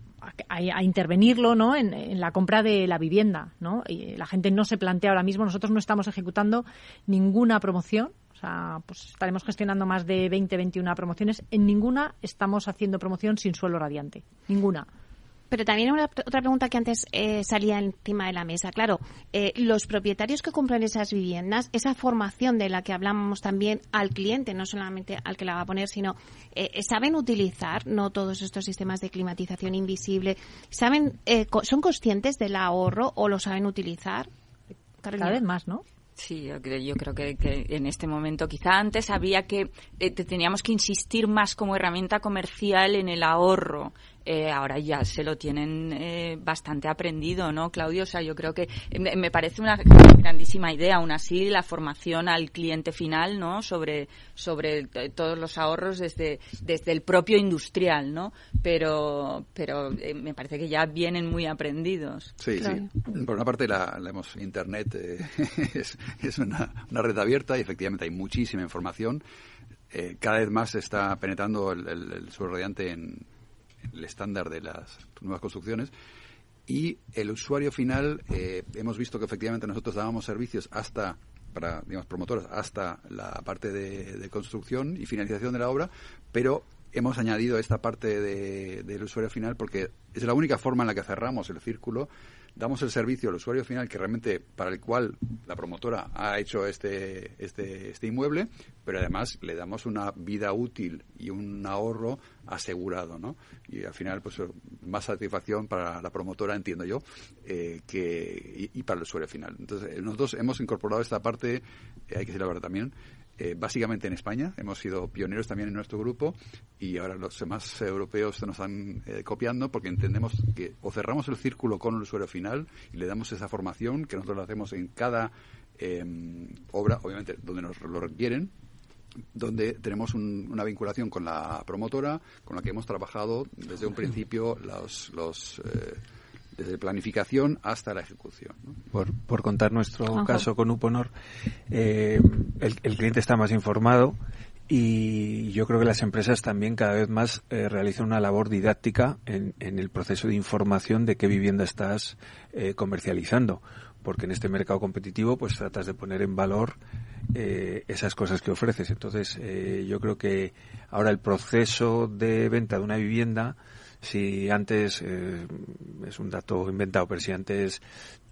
Speaker 6: a, intervenirlo ¿no? En, la compra de la vivienda. ¿no? Y la gente no se plantea ahora mismo, nosotros no estamos ejecutando ninguna promoción. O sea, pues estaremos gestionando más de 20, 21 promociones. En ninguna estamos haciendo promoción sin suelo radiante. Ninguna.
Speaker 2: Pero también una, otra pregunta que antes eh, salía encima de la mesa. Claro, eh, los propietarios que compran esas viviendas, esa formación de la que hablamos también al cliente, no solamente al que la va a poner, sino eh, saben utilizar no todos estos sistemas de climatización invisible, saben, son conscientes del ahorro o lo saben utilizar.
Speaker 6: Cada vez más, ¿no?
Speaker 3: Sí, yo creo, yo creo que, en este momento quizá antes había que teníamos que insistir más como herramienta comercial en el ahorro eh, ahora ya se lo tienen eh, bastante aprendido, ¿no, Claudio? O sea, yo creo que me parece una grandísima idea, aún así, la formación al cliente final, ¿no? Sobre, sobre todos los ahorros desde, desde el propio industrial, ¿no? Pero, pero eh, me parece que ya vienen muy aprendidos.
Speaker 4: Sí, sí. Por una parte, la, hemos, Internet *laughs* es, es una, red abierta y efectivamente hay muchísima información. cada vez más se está penetrando el, el, el radiante en el estándar de las nuevas construcciones. Y el usuario final, eh, hemos visto que efectivamente nosotros dábamos servicios hasta para, digamos, promotoras, hasta la parte de, construcción y finalización de la obra, pero hemos añadido esta parte del usuario final porque es la única forma en la que cerramos el círculo damos el servicio al usuario final que realmente para el cual la promotora ha hecho este, este, este inmueble, pero además le damos una vida útil y un ahorro asegurado, ¿no? Y al final, pues más satisfacción para la promotora, entiendo yo, eh, que, y, para el usuario final. Entonces, nosotros hemos incorporado esta parte, eh, hay que decir la verdad también, eh, básicamente en España. Hemos sido pioneros también en nuestro grupo y ahora los demás europeos se nos están eh, copiando porque entendemos que o cerramos el círculo con el usuario final y le damos esa formación que nosotros hacemos en cada em, obra, obviamente donde nos lo requieren, donde tenemos una vinculación con la promotora, con la que hemos trabajado desde un principio los, los eh, desde planificación hasta la ejecución.
Speaker 5: Por, por, contar nuestro caso con Uponor, eh, el, cliente está más informado y yo creo que las empresas también cada vez más eh, realizan una labor didáctica en, el proceso de información de qué vivienda estás eh, comercializando, porque en este mercado competitivo pues tratas de poner en valor esas cosas que ofreces. Entonces yo creo que ahora el proceso de venta de una vivienda si antes, eh, es un dato inventado, pero si antes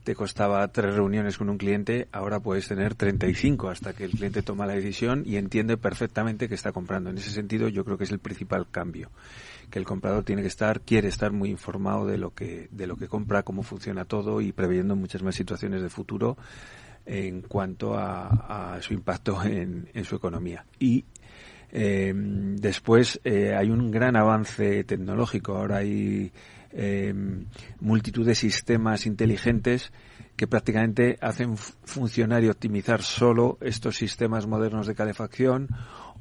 Speaker 5: te costaba tres reuniones con un cliente, ahora puedes tener 35 hasta que el cliente toma la decisión y entiende perfectamente que está comprando. En ese sentido, yo creo que es el principal cambio, que el comprador tiene que estar, quiere estar muy informado de lo que, de lo que compra, cómo funciona todo y previendo muchas más situaciones de futuro en cuanto a, a su impacto en, en su economía. Y eh, después eh, hay un gran avance tecnológico. Ahora hay eh, multitud de sistemas inteligentes que prácticamente hacen funcionar y optimizar solo estos sistemas modernos de calefacción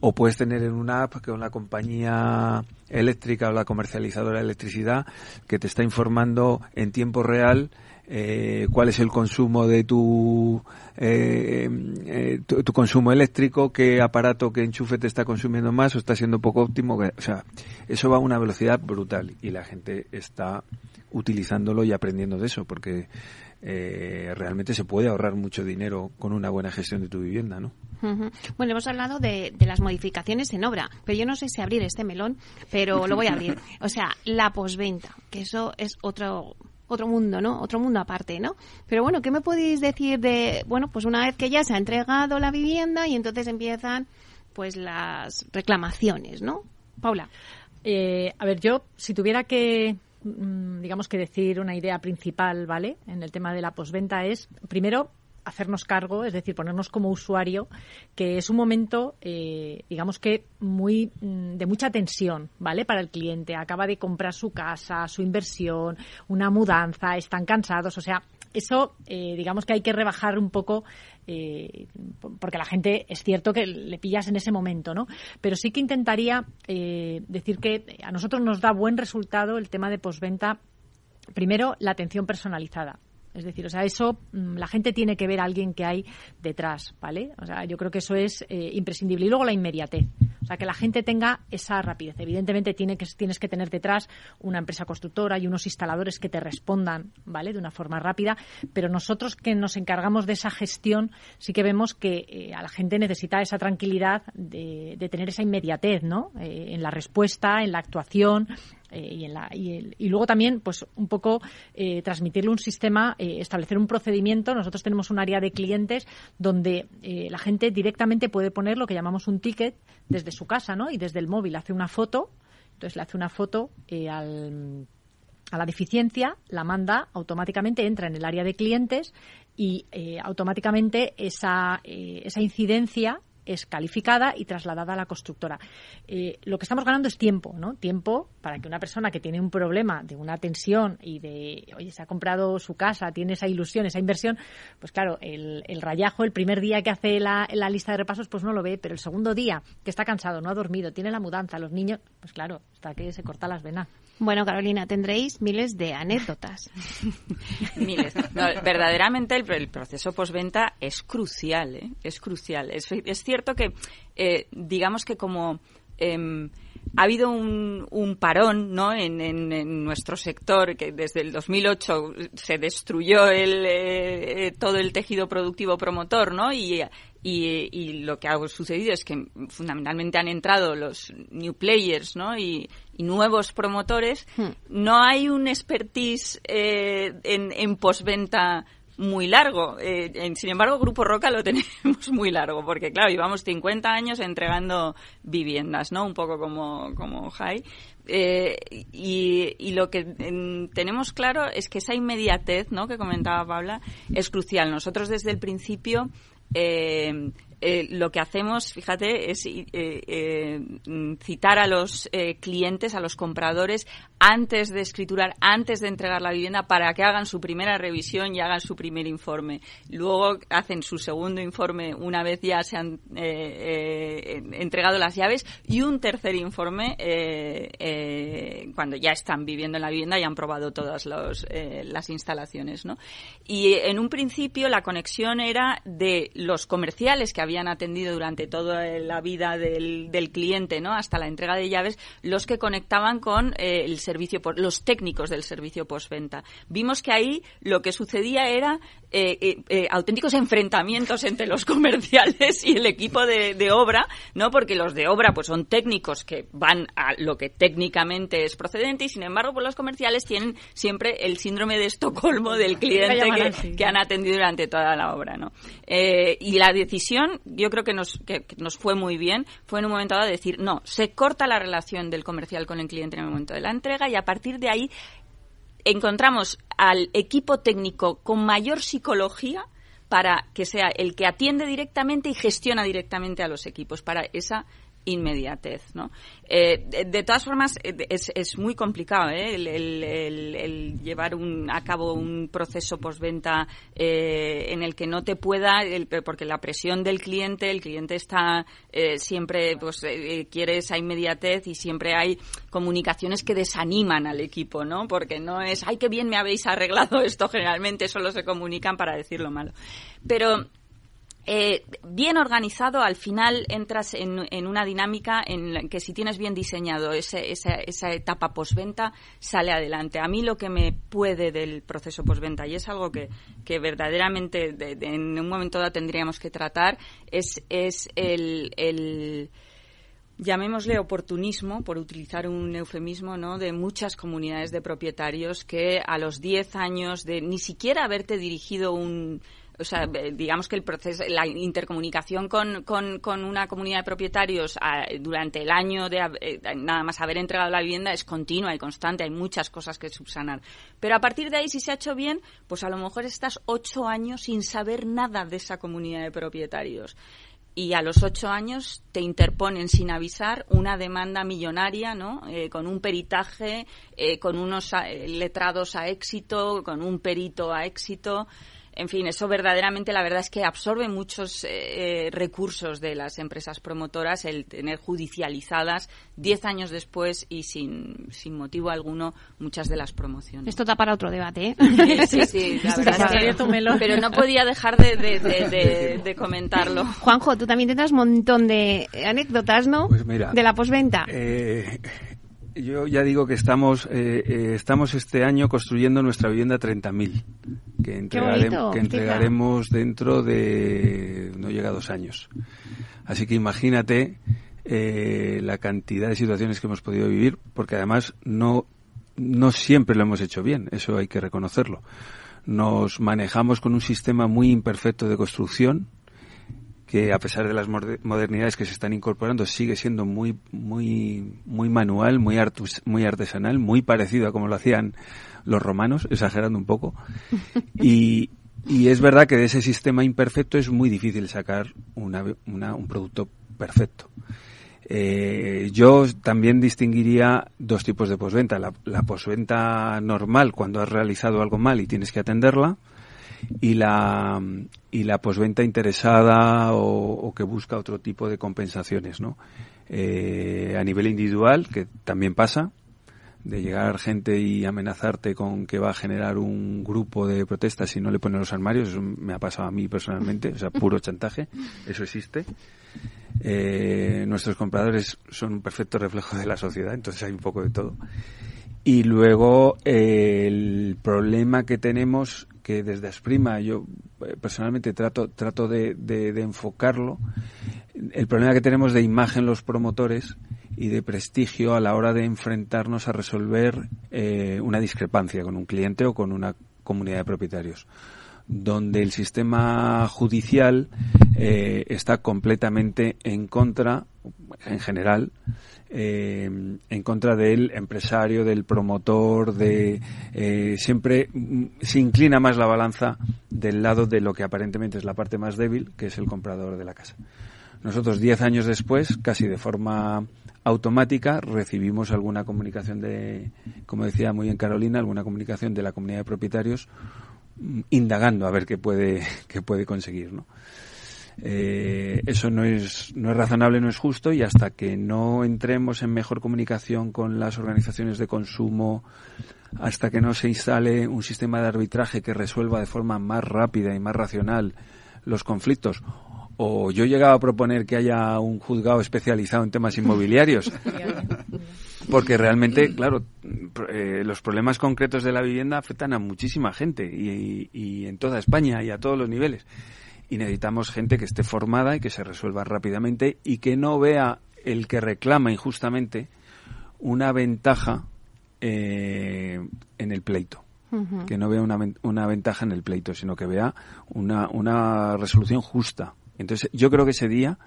Speaker 5: o puedes tener en una app que una compañía eléctrica o la comercializadora de electricidad que te está informando en tiempo real eh, cuál es el consumo de tu, eh, eh, tu, consumo eléctrico, qué aparato, qué enchufe te está consumiendo más o está siendo poco óptimo. O sea, eso va a una velocidad brutal y la gente está utilizándolo y aprendiendo de eso porque eh, realmente se puede ahorrar mucho dinero con una buena gestión de tu vivienda, ¿no?
Speaker 2: Bueno, hemos hablado de, de, las modificaciones en obra, pero yo no sé si abrir este melón, pero lo voy a abrir. *laughs* O sea, la posventa, que eso es otro otro mundo, ¿no? Otro mundo aparte, ¿no? Pero bueno, ¿qué me podéis decir de, bueno, pues una vez que ya se ha entregado la vivienda y entonces empiezan pues las reclamaciones, ¿no? Paula.
Speaker 6: Eh, a ver, yo si tuviera que mm, digamos que decir una idea principal, ¿vale? En el tema de la posventa es, primero, hacernos cargo, es decir, ponernos como usuario, que es un momento, eh, digamos que muy mm, de mucha tensión, ¿vale? Para el cliente. Acaba de comprar su casa, su inversión, una mudanza, están cansados, o sea, eso, eh, digamos que hay que rebajar un poco, eh, porque la gente es cierto que le pillas en ese momento, ¿no? Pero sí que intentaría eh, decir que a nosotros nos da buen resultado el tema de posventa. Primero, la atención personalizada. Es decir, o sea, eso mm, la gente tiene que ver a alguien que hay detrás, ¿vale? O sea, yo creo que eso es eh, imprescindible. Y luego la inmediatez. O sea, que la gente tenga esa rapidez. Evidentemente tiene que, tienes que tener detrás una empresa constructora y unos instaladores que te respondan, ¿vale? De una forma rápida. Pero nosotros que nos encargamos de esa gestión, sí que vemos que eh, a la gente necesita esa tranquilidad de, tener esa inmediatez, ¿no? Eh, en la respuesta, en la actuación, eh, y, en la, y, luego también, pues un poco eh, transmitirle un sistema, eh, establecer un procedimiento. Nosotros tenemos un área de clientes donde la gente directamente puede poner lo que llamamos un ticket desde su casa, ¿no? Y desde el móvil hace una foto, entonces le hace una foto al a la deficiencia, la manda automáticamente, entra en el área de clientes y automáticamente esa, esa incidencia es calificada y trasladada a la constructora. Eh, lo que estamos ganando es tiempo, ¿no? Tiempo para que una persona que tiene un problema de una tensión y de, oye, se ha comprado su casa, tiene esa ilusión, esa inversión, pues claro, el, el rayajo, el primer día que hace la, la, lista de repasos, pues no lo ve, pero el segundo día que está cansado, no ha dormido, tiene la mudanza, los niños, pues claro, está que se corta las venas.
Speaker 2: Bueno, Carolina, tendréis miles de anécdotas. *laughs*
Speaker 3: miles. verdaderamente el, proceso postventa es crucial, ¿eh? es crucial. Es, cierto que, eh, digamos que como em, ha habido un, un parón ¿no? En, en, nuestro sector, que desde el 2008 se destruyó el, eh, todo el tejido productivo promotor, ¿no? Y y, lo que ha sucedido es que fundamentalmente han entrado los new players ¿no? y, nuevos promotores. Hmm. No hay un expertise eh, en, en postventa muy largo. Eh, sin embargo, Grupo Roca lo *laughs* tenemos muy largo, porque claro, llevamos 50 años entregando viviendas, ¿no? Un poco como, como Jai. Eh, y, y, lo que tenemos claro es que esa inmediatez, ¿no? Que comentaba Paula, es crucial. Nosotros desde el principio eh, eh, lo que hacemos, fíjate, es eh, eh, citar a los clientes, a los compradores, antes de escriturar, antes de entregar la vivienda, para que hagan su primera revisión y hagan su primer informe. Luego hacen su segundo informe una vez ya se han entregado las llaves y un tercer informe cuando ya están viviendo en la vivienda y han probado todas las instalaciones. ¿no? Y en un principio la conexión era de los comerciales que habían atendido durante toda la vida del, cliente, ¿no? Hasta la entrega de llaves, los que conectaban con eh, el servicio, por, los técnicos del servicio postventa. Vimos que ahí lo que sucedía era eh, eh, auténticos enfrentamientos entre los *laughs* comerciales y el equipo de, obra, ¿no? Porque los de obra, pues son técnicos que van a lo que técnicamente es procedente y sin embargo, pues los comerciales tienen siempre el síndrome de Estocolmo del cliente que, han atendido durante toda la obra, ¿no? y la decisión, yo creo que nos, que, nos fue muy bien, fue en un momento dado decir, no, se corta la relación del comercial con el cliente en el momento de la entrega y a partir de ahí encontramos al equipo técnico con mayor psicología para que sea el que atiende directamente y gestiona directamente a los equipos para esa inmediatez, ¿no? Eh, de, todas formas, eh, es, es muy complicado ¿eh? el, llevar un, a cabo un proceso postventa en el que no te pueda, porque la presión del cliente, el cliente está siempre, pues quiere esa inmediatez y siempre hay comunicaciones que desaniman al equipo, ¿no? Porque no es, ay, qué bien me habéis arreglado esto, generalmente solo se comunican para decir lo malo. Pero eh, bien organizado, al final entras en, una dinámica en la que si tienes bien diseñado esa, esa, etapa postventa, sale adelante. A mí lo que me puede del proceso postventa, y es algo que, que verdaderamente en un momento dado tendríamos que tratar, es, es el, el llamémosle oportunismo, por utilizar un eufemismo, ¿no? de muchas comunidades de propietarios que a los 10 años de ni siquiera haberte dirigido un, o sea, digamos que el proceso, la intercomunicación con, con, una comunidad de propietarios ah, durante el año de eh, nada más haber entregado la vivienda es continua y constante, hay muchas cosas que subsanar. Pero a partir de ahí, si se ha hecho bien, pues a lo mejor estás ocho años sin saber nada de esa comunidad de propietarios y a los ocho años te interponen sin avisar una demanda millonaria, ¿no? Eh, con un peritaje, eh, con unos eh, letrados a éxito, con un perito a éxito en fin, eso verdaderamente la verdad es que absorbe muchos eh, recursos de las empresas promotoras el tener judicializadas diez años después y sin, sin motivo alguno muchas de las promociones.
Speaker 2: Esto da para otro debate, ¿eh?
Speaker 3: Sí, sí, *laughs* la verdad es que, *laughs* pero no podía dejar de, de, de, comentarlo.
Speaker 2: Juanjo, tú también tendrás un montón de anécdotas, ¿no?
Speaker 5: Pues mira,
Speaker 2: de la posventa.
Speaker 5: Eh, yo ya digo que estamos eh, eh, estamos este año construyendo nuestra vivienda 30.000 que, entregaremos, que entregaremos dentro de no llega a dos años. Así que imagínate eh, la cantidad de situaciones que hemos podido vivir, porque además no no siempre lo hemos hecho bien, eso hay que reconocerlo. Nos manejamos con un sistema muy imperfecto de construcción, que a pesar de las modernidades que se están incorporando sigue siendo muy muy muy manual, muy muy artesanal, muy parecido a como lo hacían los romanos, exagerando un poco. *laughs* Y, y es verdad que de ese sistema imperfecto es muy difícil sacar una, un producto perfecto. Eh, yo también distinguiría dos tipos de posventa. La, la posventa normal, cuando has realizado algo mal y tienes que atenderla, y la, y la posventa interesada o, que busca otro tipo de compensaciones, ¿no? Eh, a nivel individual, que también pasa, de llegar gente y amenazarte con que va a generar un grupo de protestas si no le ponen los armarios, eso me ha pasado a mí personalmente, o sea, puro *laughs* chantaje, eso existe. Eh, nuestros compradores son un perfecto reflejo de la sociedad, entonces hay un poco de todo. Y luego eh, el problema que tenemos que desde Asprima yo eh, personalmente trato, trato de, enfocarlo, el problema que tenemos de imagen los promotores y de prestigio a la hora de enfrentarnos a resolver eh, una discrepancia con un cliente o con una comunidad de propietarios donde el sistema judicial está completamente en contra, en general, eh, en contra del empresario, del promotor, de eh, siempre mm, se inclina más la balanza del lado de lo que aparentemente es la parte más débil, que es el comprador de la casa. Nosotros diez años después, casi de forma automática, recibimos alguna comunicación de, como decía muy bien Carolina, alguna comunicación de la comunidad de propietarios indagando a ver qué puede, qué puede conseguir, ¿no? Eh, eso no es, no es razonable, no es justo y hasta que no entremos en mejor comunicación con las organizaciones de consumo, hasta que no se instale un sistema de arbitraje que resuelva de forma más rápida y más racional los conflictos, o yo llegaba a proponer que haya un juzgado especializado en temas inmobiliarios. *laughs* Porque realmente, claro, eh, los problemas concretos de la vivienda afectan a muchísima gente y, en toda España y a todos los niveles. Y necesitamos gente que esté formada y que se resuelva rápidamente y que no vea el que reclama injustamente una ventaja eh, en el pleito. Que no vea una, una ventaja en el pleito, sino que vea una, una resolución justa. Entonces, yo creo que ese día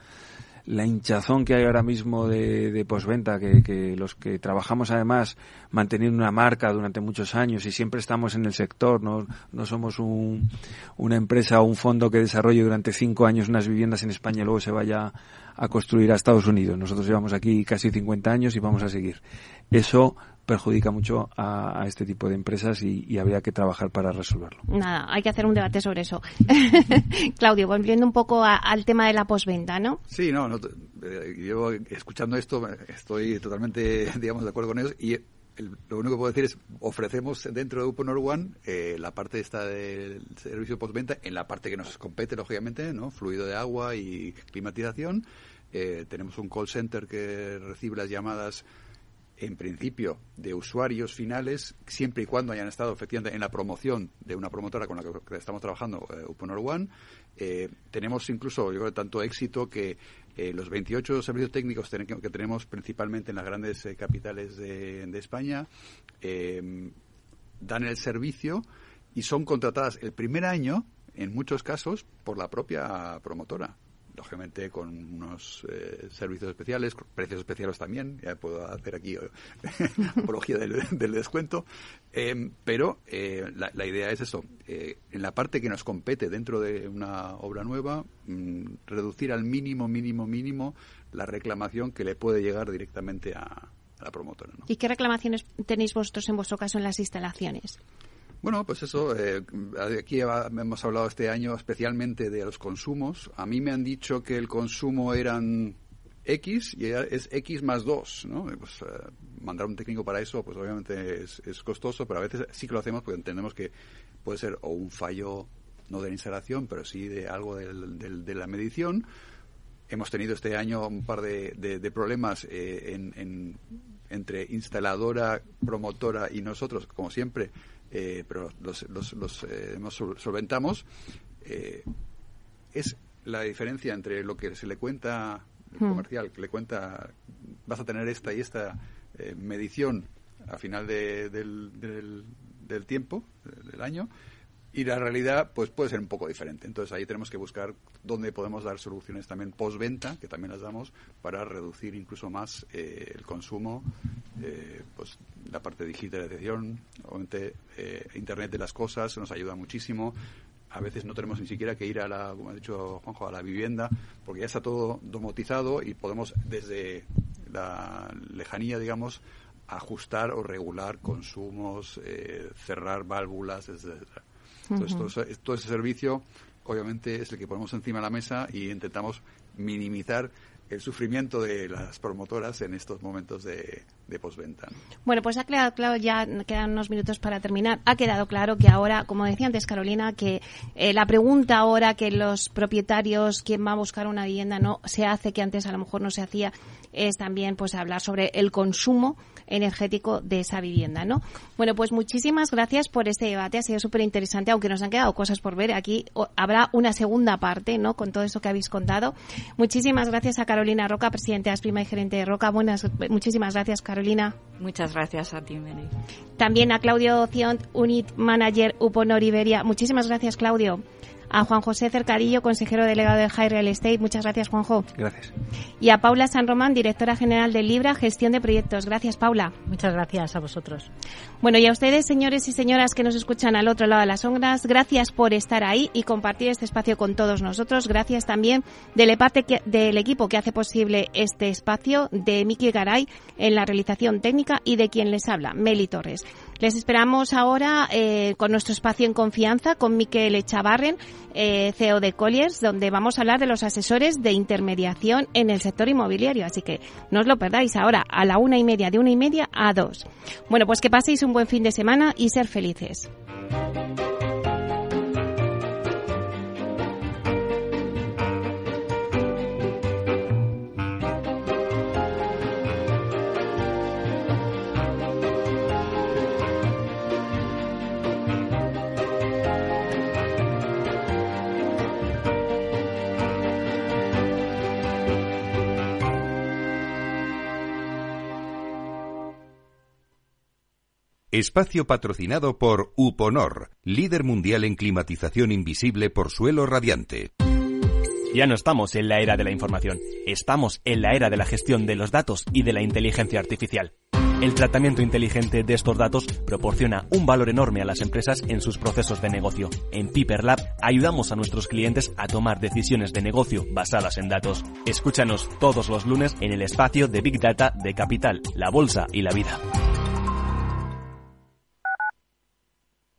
Speaker 5: la hinchazón que hay ahora mismo de, de posventa, que, los que trabajamos además manteniendo una marca durante muchos años y siempre estamos en el sector, no, no somos un, una empresa o un fondo que desarrolle durante cinco años unas viviendas en España y luego se vaya a construir a Estados Unidos. Nosotros llevamos aquí casi 50 años y vamos a seguir. Eso perjudica mucho a, este tipo de empresas y, habría que trabajar para resolverlo.
Speaker 2: Nada, hay que hacer un debate sobre eso. *laughs* Claudio, volviendo un poco al tema de la posventa, ¿no?
Speaker 4: Sí, no, eh, yo escuchando esto estoy totalmente, *laughs* digamos, de acuerdo con ellos y lo único que puedo decir es ofrecemos dentro de Uponor One eh, la parte esta del servicio postventa en la parte que nos compete lógicamente no fluido de agua y climatización eh, tenemos un call center que recibe las llamadas en principio, de usuarios finales, siempre y cuando hayan estado efectivamente en la promoción de una promotora con la que, estamos trabajando, eh, Uponor One. Eh, tenemos incluso, yo creo, tanto éxito que eh, los 28 servicios técnicos que tenemos principalmente en las grandes eh, capitales de, de España dan el servicio y son contratadas el primer año, en muchos casos, por la propia promotora lógicamente con unos eh, servicios especiales, precios especiales también, ya puedo hacer aquí eh, *laughs* apología del, descuento, em, pero eh, la, idea es eso, en la parte que nos compete dentro de una obra nueva, mm, reducir al mínimo, mínimo, mínimo la reclamación que le puede llegar directamente a, la promotora.
Speaker 2: ¿Y qué reclamaciones tenéis vosotros en vuestro caso en las instalaciones?
Speaker 4: Bueno, pues eso, eh, aquí hemos hablado este año especialmente de los consumos. A mí me han dicho que el consumo eran X y es X más 2, ¿no? Pues, eh, mandar un técnico para eso, pues obviamente es, costoso, pero a veces sí que lo hacemos porque entendemos que puede ser o un fallo, no de la instalación, pero sí de algo de la medición. Hemos tenido este año un par de, problemas eh, entre instaladora, promotora y nosotros, como siempre, eh, pero los, los, los eh, solventamos, eh, es la diferencia entre lo que se le cuenta el hmm. comercial, que le cuenta vas a tener esta y esta medición a final de, del, del, del, tiempo, del año, y la realidad pues puede ser un poco diferente. Entonces ahí tenemos que buscar dónde podemos dar soluciones también postventa, que también las damos, para reducir incluso más eh, el consumo, eh, pues la parte de digitalización, obviamente eh, Internet de las cosas nos ayuda muchísimo. A veces no tenemos ni siquiera que ir a la, como ha dicho Juanjo, a la vivienda, porque ya está todo domotizado y podemos desde la lejanía, digamos, ajustar o regular consumos, cerrar válvulas, etcétera. Entonces, todo, ese servicio, obviamente, es el que ponemos encima de la mesa y intentamos minimizar el sufrimiento de las promotoras en estos momentos de, de posventa.
Speaker 2: Bueno, pues ha quedado claro, ya quedan unos minutos para terminar, ha quedado claro que ahora, como decía antes Carolina, que eh, la pregunta ahora que los propietarios, quién va a buscar una vivienda, no se hace, que antes a lo mejor no se hacía, es también pues hablar sobre el consumo energético de esa vivienda, ¿no? Bueno, pues muchísimas gracias por este debate, ha sido súper interesante, aunque nos han quedado cosas por ver. Aquí habrá una segunda parte, ¿no? Con todo eso que habéis contado. Muchísimas gracias a Carolina Roca, presidente de Asprima y gerente de Roca. Buenas, muchísimas gracias, Carolina.
Speaker 3: Muchas gracias a ti, Mary.
Speaker 2: También a Claudio Ciont, Unit Manager Uponor Iberia. Muchísimas gracias, Claudio a Juan José Cercadillo, consejero delegado de High Real Estate. Muchas gracias, Juanjo.
Speaker 5: Gracias.
Speaker 2: Y a Paula San Román, directora general de Libra, gestión de proyectos. Gracias, Paula.
Speaker 6: Muchas gracias a vosotros.
Speaker 2: Bueno, y a ustedes, señores y señoras que nos escuchan al otro lado de las ondas, gracias por estar ahí y compartir este espacio con todos nosotros. Gracias también del, parte del equipo que hace posible este espacio, de Miki Garay en la realización técnica y de quien les habla, Meli Torres. Les esperamos ahora eh, con nuestro espacio en confianza con Miquel Echavarren, eh, CEO de Colliers, donde vamos a hablar de los asesores de intermediación en el sector inmobiliario. Así que no os lo perdáis ahora a la una y media, de una y media a dos. Bueno, pues que paséis un buen fin de semana y ser felices.
Speaker 1: Espacio patrocinado por Uponor, líder mundial en climatización invisible por suelo radiante.
Speaker 7: Ya no estamos en la era de la información, estamos en la era de la gestión de los datos y de la inteligencia artificial. El tratamiento inteligente de estos datos proporciona un valor enorme a las empresas en sus procesos de negocio. En Piper Lab ayudamos a nuestros clientes a tomar decisiones de negocio basadas en datos. Escúchanos todos los lunes en el espacio de Big Data de Capital, la Bolsa y la Vida.